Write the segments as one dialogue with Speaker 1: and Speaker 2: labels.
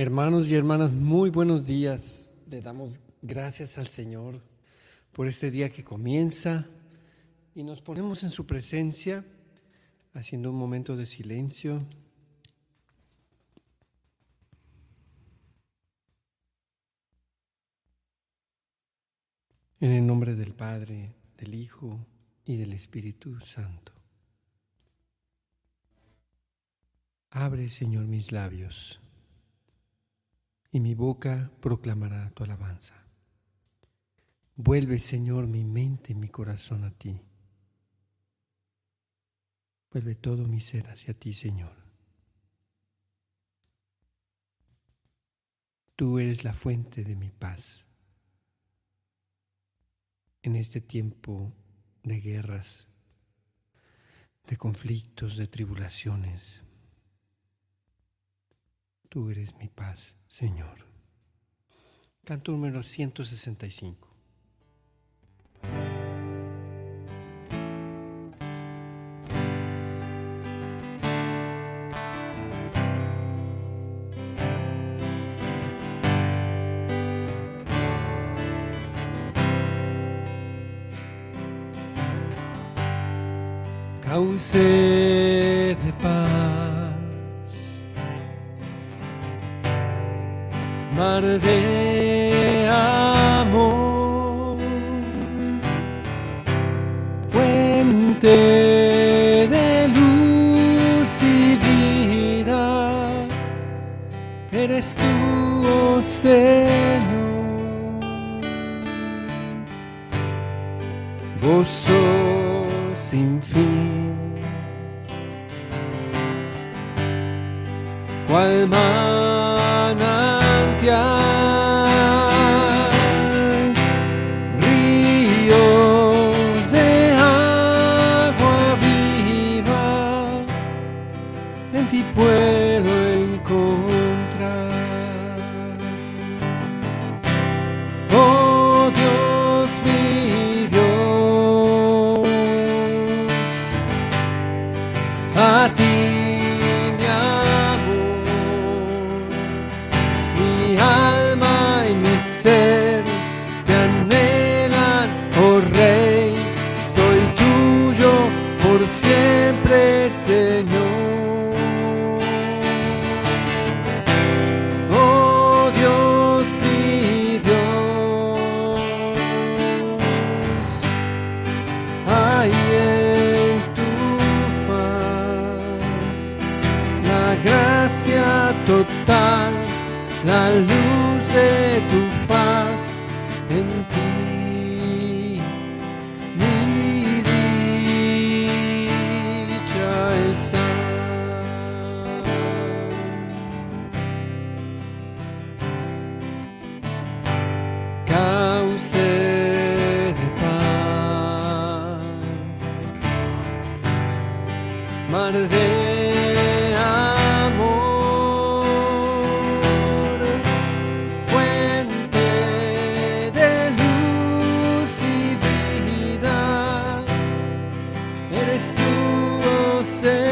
Speaker 1: Hermanos y hermanas, muy buenos días. Le damos gracias al Señor por este día que comienza y nos ponemos en su presencia haciendo un momento de silencio. En el nombre del Padre, del Hijo y del Espíritu Santo. Abre, Señor, mis labios y mi boca proclamará tu alabanza. Vuelve, Señor, mi mente y mi corazón a ti. Vuelve todo mi ser hacia ti, Señor. Tú eres la fuente de mi paz. En este tiempo de guerras, de conflictos, de tribulaciones, Tú eres mi paz, Señor. Canto número 165. Cauce mar de amor, fuente de luz y vida, eres tú, oh Señor. Gozo sin fin. Cual río Señor.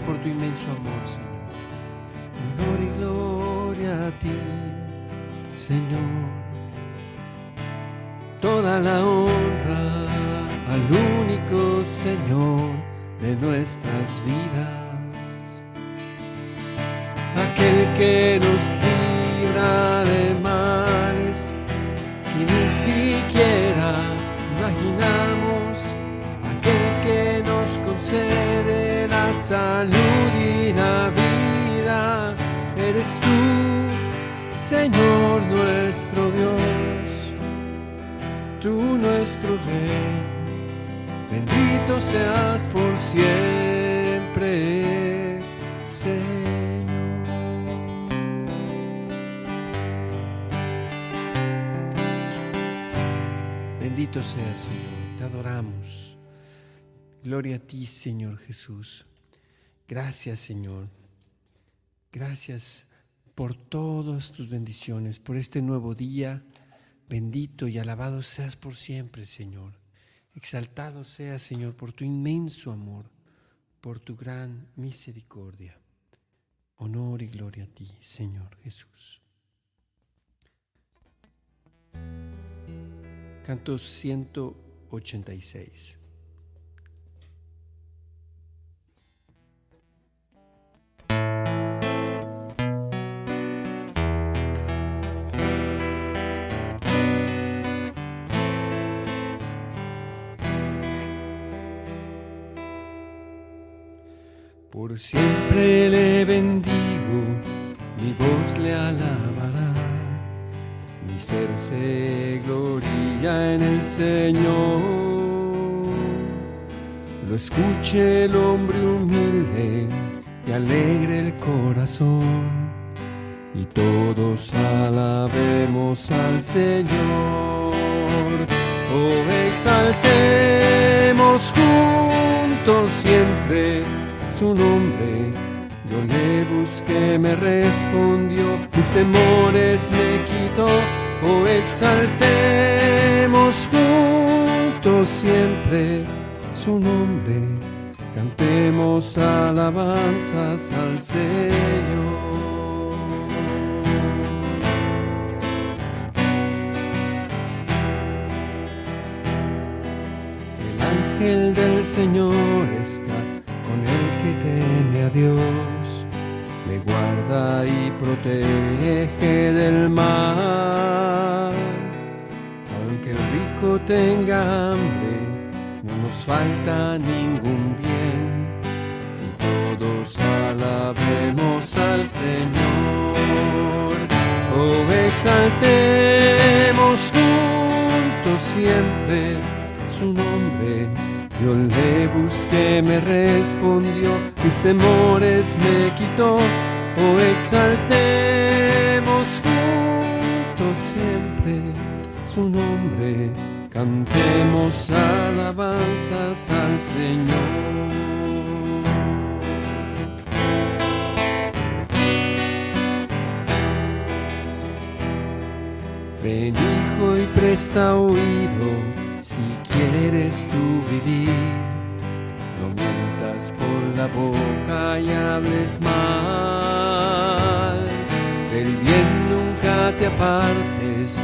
Speaker 1: Por tu inmenso amor, Señor. Gloria y gloria a ti, Señor. Toda la honra al único Señor de nuestras vidas. Aquel que nos libra de males que ni siquiera imaginamos. Aquel que nos concede salud y la vida. Eres tú, Señor nuestro Dios, tú nuestro Rey bendito seas por siempre, Señor. Bendito seas, Señor, te adoramos. Gloria a ti, Señor Jesús. Gracias, Señor. Gracias por todas tus bendiciones, por este nuevo día. Bendito y alabado seas por siempre, Señor. Exaltado sea, Señor, por tu inmenso amor, por tu gran misericordia. Honor y gloria a ti, Señor Jesús. Canto 186. Por siempre le bendigo, mi voz le alabará, mi ser se gloria en el Señor. Lo escuche el hombre humilde y alegre el corazón, y todos alabemos al Señor. Oh, exaltemos juntos siempre su nombre. Yo le busqué, me respondió, mis temores me quitó. Oh, exaltemos juntos siempre su nombre. Cantemos alabanzas al Señor. El ángel del Señor está que teme a Dios, le guarda y protege del mal. Aunque el rico tenga hambre, no nos falta ningún bien. Y todos alabemos al Señor. Oh, exaltemos juntos siempre su nombre yo le busqué, me respondió, mis temores me quitó. Oh, exaltemos juntos siempre su nombre, cantemos alabanzas al Señor. Ven hijo y presta oído si quieres tú vivir, no mientas con la boca y hables mal. Del bien nunca te apartes,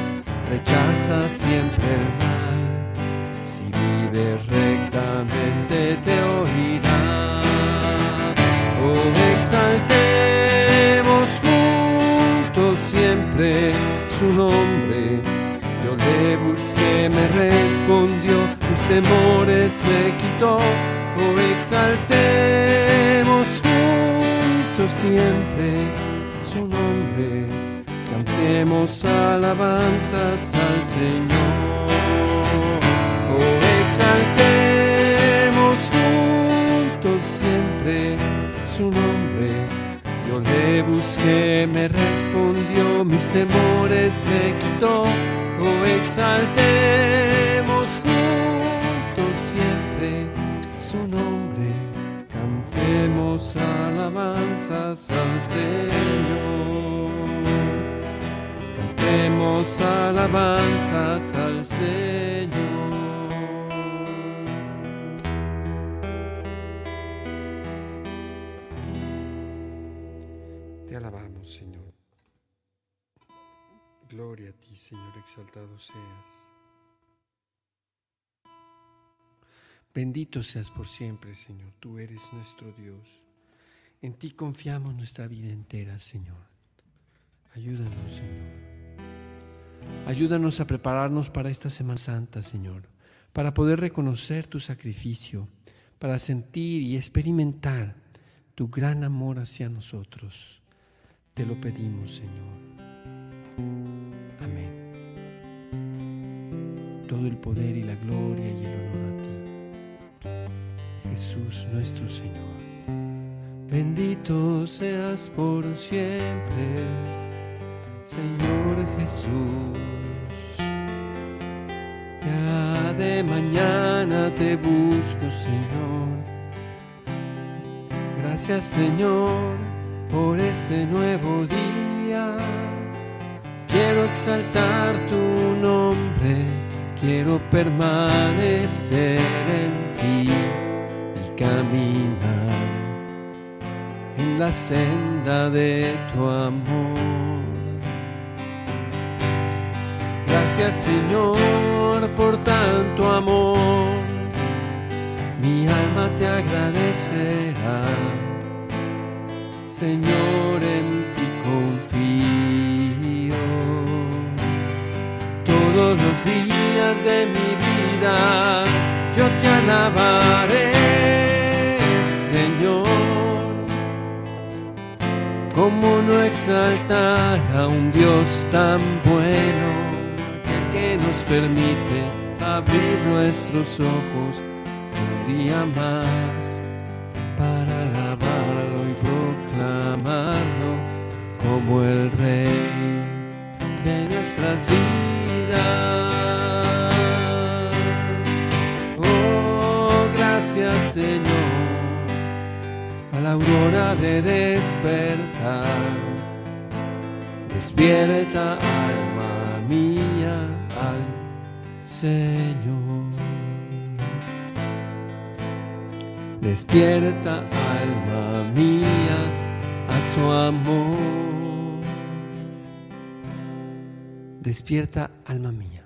Speaker 1: rechaza siempre el mal. Si vives rectamente te oirá. Oh, exaltemos juntos siempre su nombre le busqué, me respondió, mis temores me quitó. Oh, exaltemos juntos siempre su nombre, cantemos alabanzas al Señor. Oh, exaltemos juntos siempre su nombre. Yo le busqué, me respondió, mis temores me quitó oh exaltemos juntos siempre su nombre, cantemos alabanzas al Señor, cantemos alabanzas al Señor. Gloria a ti, Señor, exaltado seas. Bendito seas por siempre, Señor. Tú eres nuestro Dios. En ti confiamos nuestra vida entera, Señor. Ayúdanos, Señor. Ayúdanos a prepararnos para esta Semana Santa, Señor, para poder reconocer tu sacrificio, para sentir y experimentar tu gran amor hacia nosotros. Te lo pedimos, Señor. Todo el poder y la gloria y el honor a ti, Jesús nuestro Señor. Bendito seas por siempre, Señor Jesús. Ya de mañana te busco, Señor. Gracias, Señor, por este nuevo día Quiero exaltar tu nombre, quiero permanecer en ti y caminar en la senda de tu amor. Gracias Señor por tanto amor, mi alma te agradecerá. Señor, en ti confío. Todos los días de mi vida yo te alabaré, Señor. ¿Cómo no exaltar a un Dios tan bueno, el que nos permite abrir nuestros ojos un día más para alabarlo y proclamarlo como el Rey de nuestras vidas? Oh, gracias Señor, a la aurora de despertar. Despierta alma mía al Señor. Despierta alma mía a su amor. Despierta, alma mía.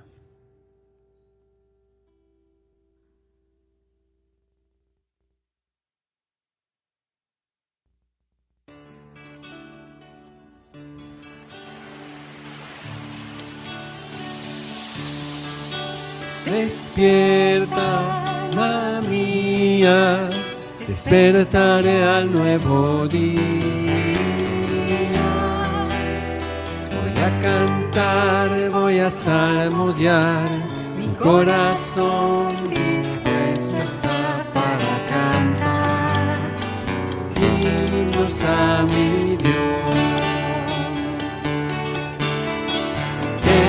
Speaker 1: Despierta, alma mía, despertaré al nuevo día. a voy a salmodiar, mi corazón dispuesto está para cantar. Himnos a mi Dios. Te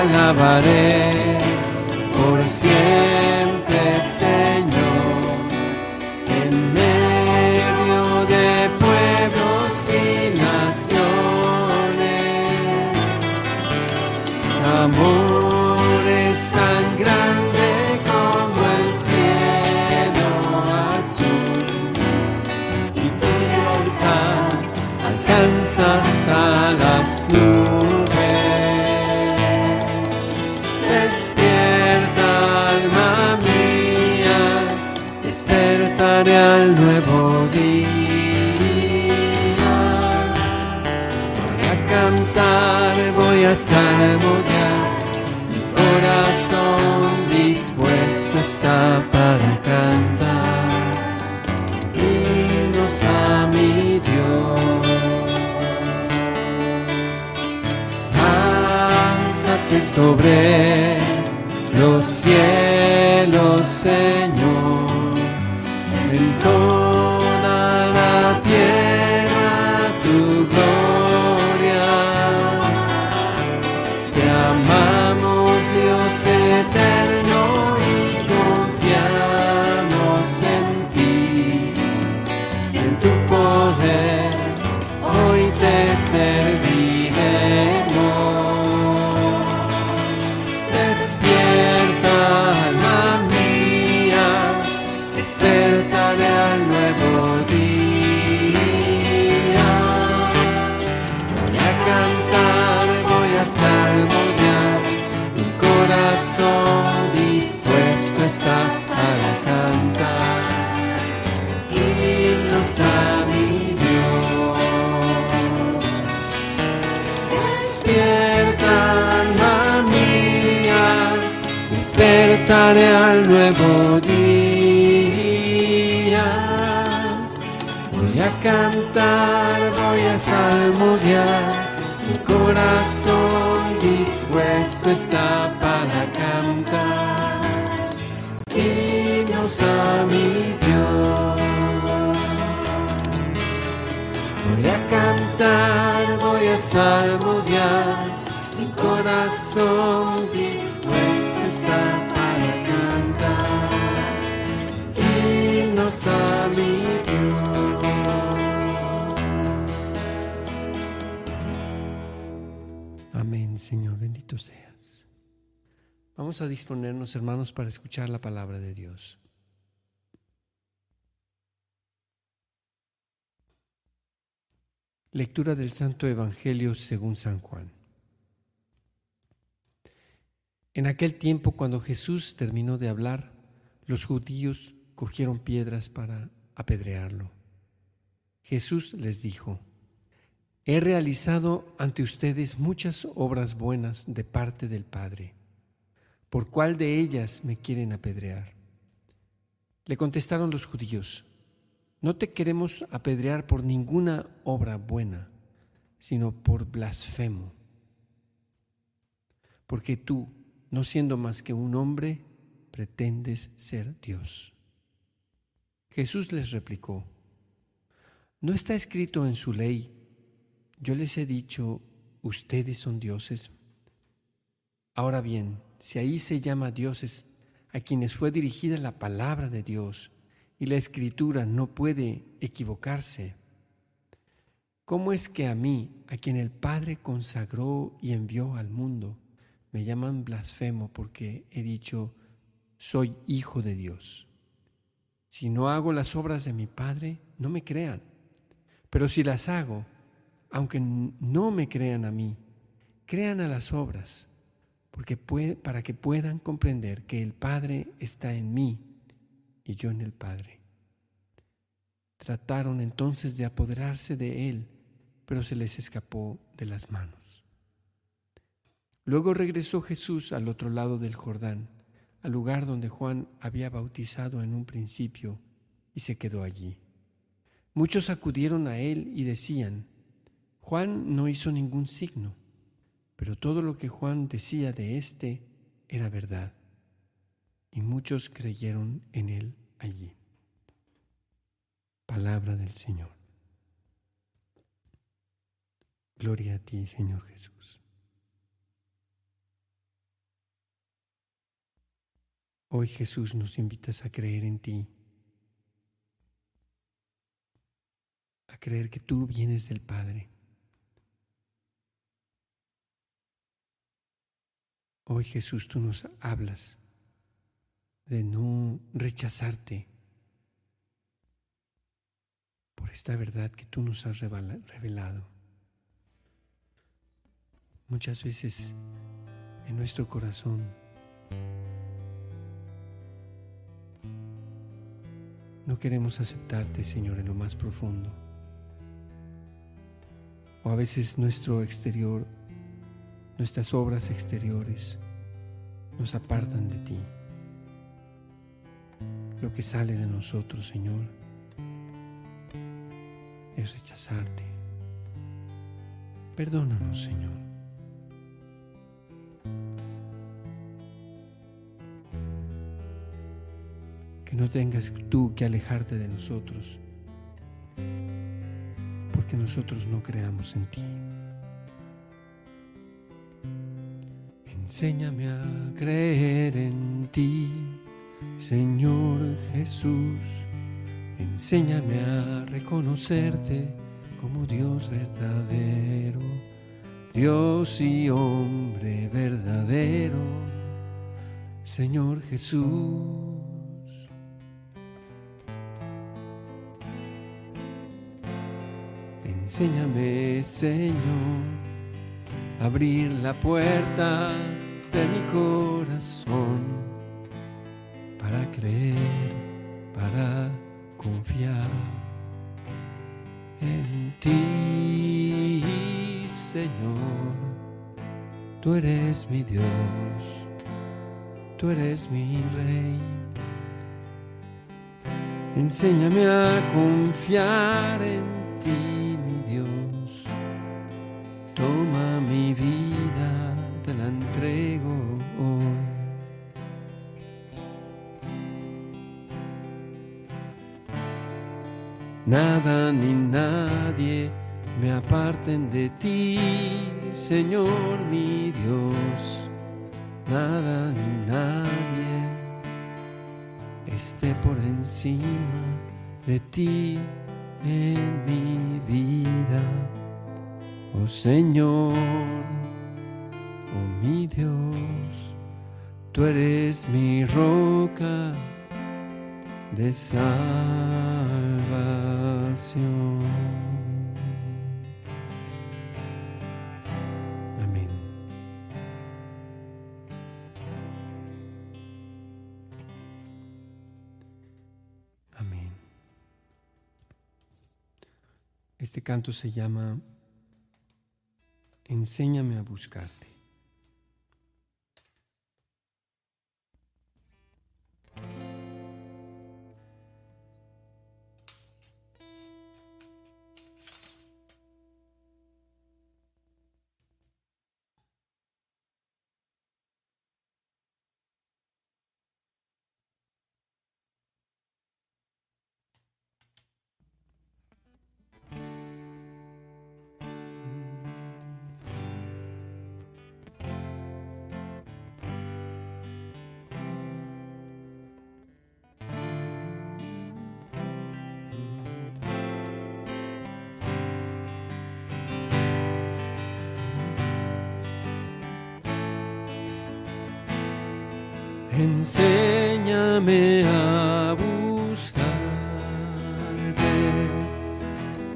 Speaker 1: alabaré por siempre, Señor, hasta las nubes. Despierta, alma mía, despertaré al nuevo día. Voy a cantar, voy a salmodiar corazón dispuesto está para cantar Sobre los cielos, Señor, corazón dispuesto está para cantar. Himnos a mi Dios. Despierta, alma mía, despertaré al nuevo día. Voy a cantar, voy a salmodiar corazón dispuesto está para cantar himnos a mi Dios. Voy a cantar, voy a salmodiar, mi corazón dispuesto Señor, bendito seas. Vamos a disponernos, hermanos, para escuchar la palabra de Dios. Lectura del Santo Evangelio según San Juan. En aquel tiempo, cuando Jesús terminó de hablar, los judíos cogieron piedras para apedrearlo. Jesús les dijo, He realizado ante ustedes muchas obras buenas de parte del Padre. ¿Por cuál de ellas me quieren apedrear? Le contestaron los judíos, no te queremos apedrear por ninguna obra buena, sino por blasfemo. Porque tú, no siendo más que un hombre, pretendes ser Dios. Jesús les replicó, ¿no está escrito en su ley? Yo les he dicho, ustedes son dioses. Ahora bien, si ahí se llama dioses a quienes fue dirigida la palabra de Dios y la escritura no puede equivocarse, ¿cómo es que a mí, a quien el Padre consagró y envió al mundo, me llaman blasfemo porque he dicho, soy hijo de Dios? Si no hago las obras de mi Padre, no me crean, pero si las hago, aunque no me crean a mí, crean a las obras, porque para que puedan comprender que el Padre está en mí y yo en el Padre. Trataron entonces de apoderarse de él, pero se les escapó de las manos. Luego regresó Jesús al otro lado del Jordán, al lugar donde Juan había bautizado en un principio, y se quedó allí. Muchos acudieron a él y decían, Juan no hizo ningún signo, pero todo lo que Juan decía de éste era verdad, y muchos creyeron en él allí. Palabra del Señor. Gloria a ti, Señor Jesús. Hoy Jesús nos invitas a creer en ti, a creer que tú vienes del Padre Hoy Jesús, tú nos hablas de no rechazarte por esta verdad que tú nos has revelado. Muchas veces en nuestro corazón no queremos aceptarte, Señor, en lo más profundo. O a veces nuestro exterior nuestras obras exteriores nos apartan de ti. Lo que sale de nosotros, Señor, es rechazarte. Perdónanos, Señor. Que no tengas tú que alejarte de nosotros, porque nosotros no creamos en ti. Enséñame a creer en ti, Señor Jesús. Enséñame a reconocerte como Dios verdadero, Dios y hombre verdadero, Señor Jesús. Enséñame, Señor, abrir la puerta de mi corazón para creer, para confiar en ti, Señor. Tú eres mi Dios, tú eres mi Rey. Enséñame a confiar en ti, mi Dios. Toma mi vida, te la entrego hoy. Nada ni nadie me aparten de ti, Señor mi Dios. Nada ni nadie esté por encima de ti en mi vida. Oh Señor, oh mi Dios, tú eres mi roca de salvación. Amén. Amén. Este canto se llama Enséñame a buscarte. Enséñame a buscarte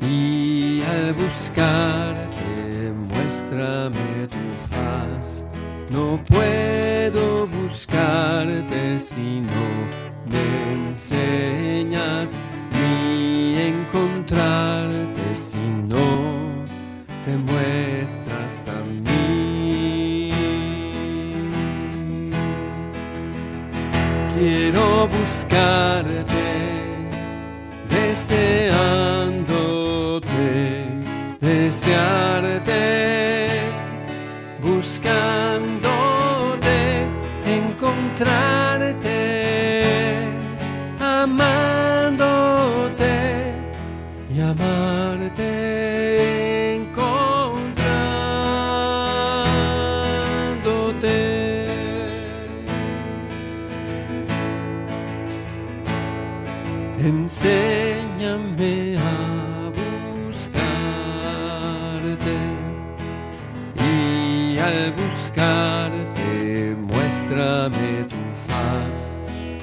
Speaker 1: y al buscarte muéstrame tu faz. No puedo buscarte si no me enseñas buscarte, deseándote, desearte, buscándote, encontrarte,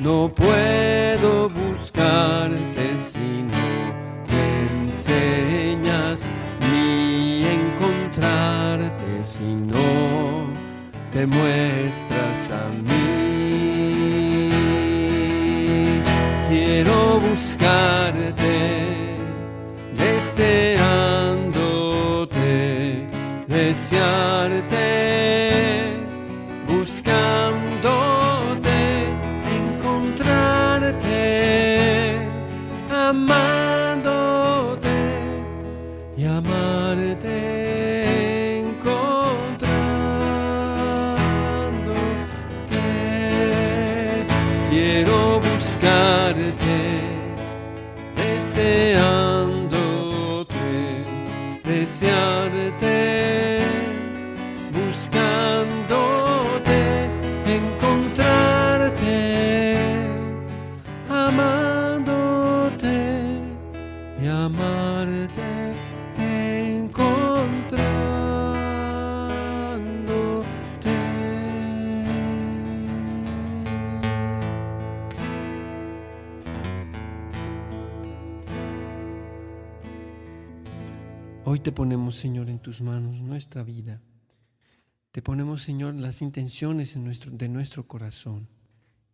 Speaker 1: No puedo buscarte si no me enseñas ni encontrarte si no te muestras a mí. Quiero buscarte, deseándote, desearte, Hoy te ponemos, Señor, en tus manos nuestra vida. Te ponemos, Señor, las intenciones de nuestro corazón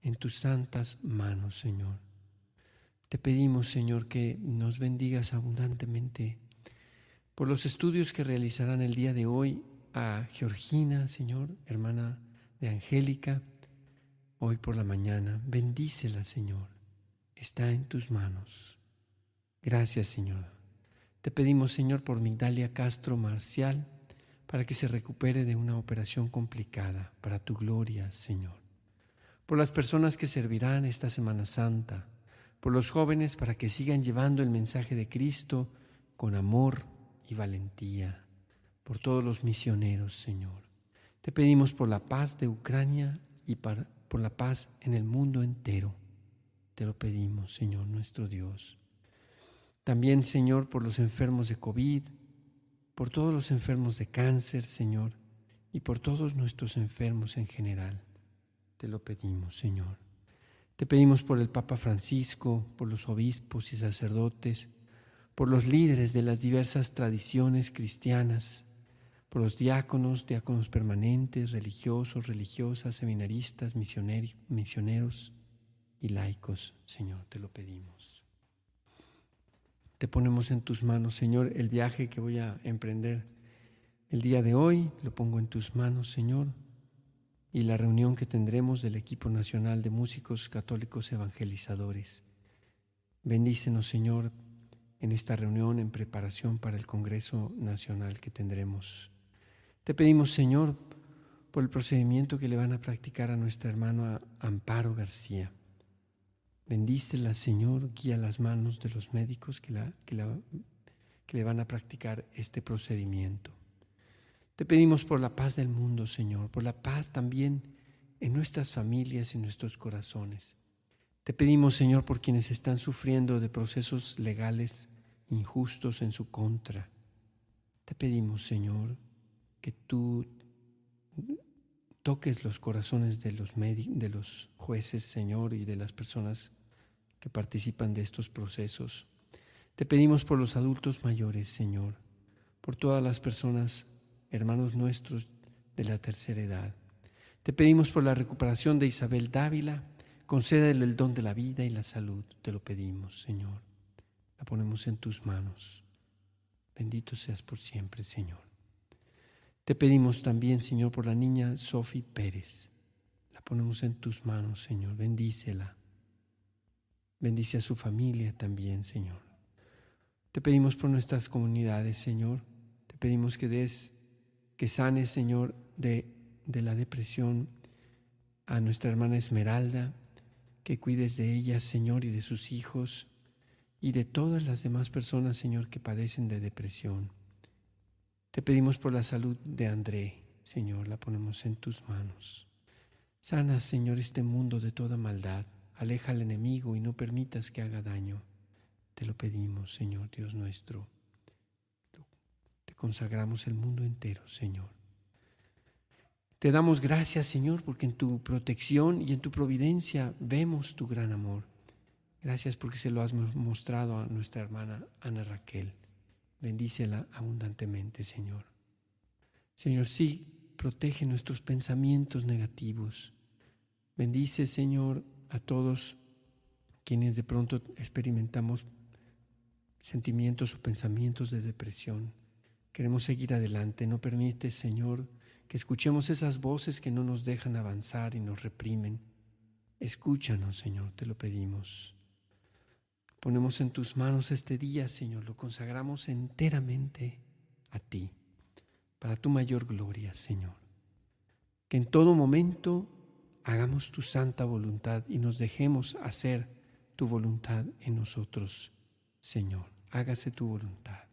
Speaker 1: en tus santas manos, Señor. Te pedimos, Señor, que nos bendigas abundantemente por los estudios que realizarán el día de hoy a Georgina, Señor, hermana de Angélica, hoy por la mañana. Bendícela, Señor. Está en tus manos. Gracias, Señor. Te pedimos, Señor, por Migdalia Castro Marcial, para que se recupere de una operación complicada, para tu gloria, Señor. Por las personas que servirán esta Semana Santa, por los jóvenes para que sigan llevando el mensaje de Cristo con amor y valentía, por todos los misioneros, Señor. Te pedimos por la paz de Ucrania y por la paz en el mundo entero. Te lo pedimos, Señor nuestro Dios. También, Señor, por los enfermos de COVID, por todos los enfermos de cáncer, Señor, y por todos nuestros enfermos en general. Te lo pedimos, Señor. Te pedimos por el Papa Francisco, por los obispos y sacerdotes, por los líderes de las diversas tradiciones cristianas, por los diáconos, diáconos permanentes, religiosos, religiosas, seminaristas, misioneros y laicos, Señor, te lo pedimos. Te ponemos en tus manos, Señor, el viaje que voy a emprender el día de hoy. Lo pongo en tus manos, Señor. Y la reunión que tendremos del equipo nacional de músicos católicos evangelizadores. Bendícenos, Señor, en esta reunión en preparación para el Congreso Nacional que tendremos. Te pedimos, Señor, por el procedimiento que le van a practicar a nuestra hermana Amparo García. Bendícela, Señor, guía las manos de los médicos que, la, que, la, que le van a practicar este procedimiento. Te pedimos por la paz del mundo, Señor, por la paz también en nuestras familias y nuestros corazones. Te pedimos, Señor, por quienes están sufriendo de procesos legales injustos en su contra. Te pedimos, Señor, que tú toques los corazones de los, de los jueces, Señor, y de las personas que participan de estos procesos. Te pedimos por los adultos mayores, Señor, por todas las personas, hermanos nuestros de la tercera edad. Te pedimos por la recuperación de Isabel Dávila, concédele el don de la vida y la salud. Te lo pedimos, Señor. La ponemos en tus manos. Bendito seas por siempre, Señor. Te pedimos también, Señor, por la niña Sofi Pérez. La ponemos en tus manos, Señor. Bendícela. Bendice a su familia también, Señor. Te pedimos por nuestras comunidades, Señor. Te pedimos que des, que sanes, Señor, de, de la depresión a nuestra hermana Esmeralda, que cuides de ella, Señor, y de sus hijos, y de todas las demás personas, Señor, que padecen de depresión. Te pedimos por la salud de André, Señor, la ponemos en tus manos. Sana, Señor, este mundo de toda maldad. Aleja al enemigo y no permitas que haga daño. Te lo pedimos, Señor Dios nuestro. Te consagramos el mundo entero, Señor. Te damos gracias, Señor, porque en tu protección y en tu providencia vemos tu gran amor. Gracias porque se lo has mostrado a nuestra hermana Ana Raquel. Bendícela abundantemente, Señor. Señor, sí, protege nuestros pensamientos negativos. Bendice, Señor, a todos quienes de pronto experimentamos sentimientos o pensamientos de depresión. Queremos seguir adelante. No permite, Señor, que escuchemos esas voces que no nos dejan avanzar y nos reprimen. Escúchanos, Señor, te lo pedimos. Ponemos en tus manos este día, Señor, lo consagramos enteramente a ti, para tu mayor gloria, Señor. Que en todo momento hagamos tu santa voluntad y nos dejemos hacer tu voluntad en nosotros, Señor. Hágase tu voluntad.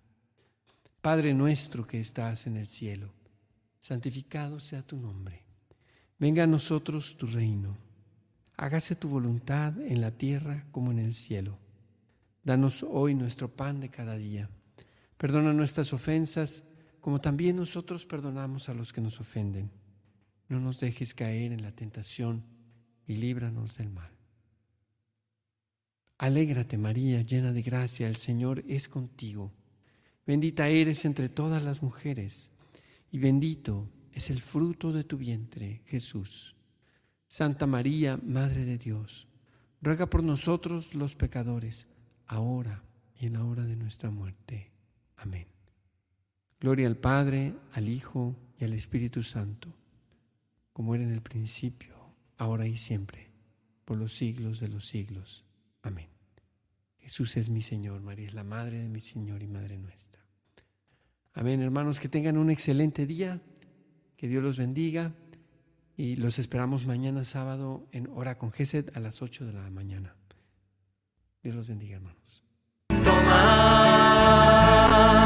Speaker 1: Padre nuestro que estás en el cielo, santificado sea tu nombre. Venga a nosotros tu reino. Hágase tu voluntad en la tierra como en el cielo. Danos hoy nuestro pan de cada día. Perdona nuestras ofensas, como también nosotros perdonamos a los que nos ofenden. No nos dejes caer en la tentación y líbranos del mal. Alégrate María, llena de gracia, el Señor es contigo. Bendita eres entre todas las mujeres, y bendito es el fruto de tu vientre, Jesús. Santa María, Madre de Dios, ruega por nosotros los pecadores, ahora y en la hora de nuestra muerte. Amén. Gloria al Padre, al Hijo y al Espíritu Santo, como era en el principio, ahora y siempre, por los siglos de los siglos. Amén. Jesús es mi Señor, María es la Madre de mi Señor y Madre nuestra. Amén, hermanos, que tengan un excelente día, que Dios los bendiga y los esperamos mañana sábado en hora con Gesed a las 8 de la mañana. Dios los bendiga, hermanos.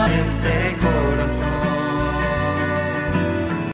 Speaker 1: este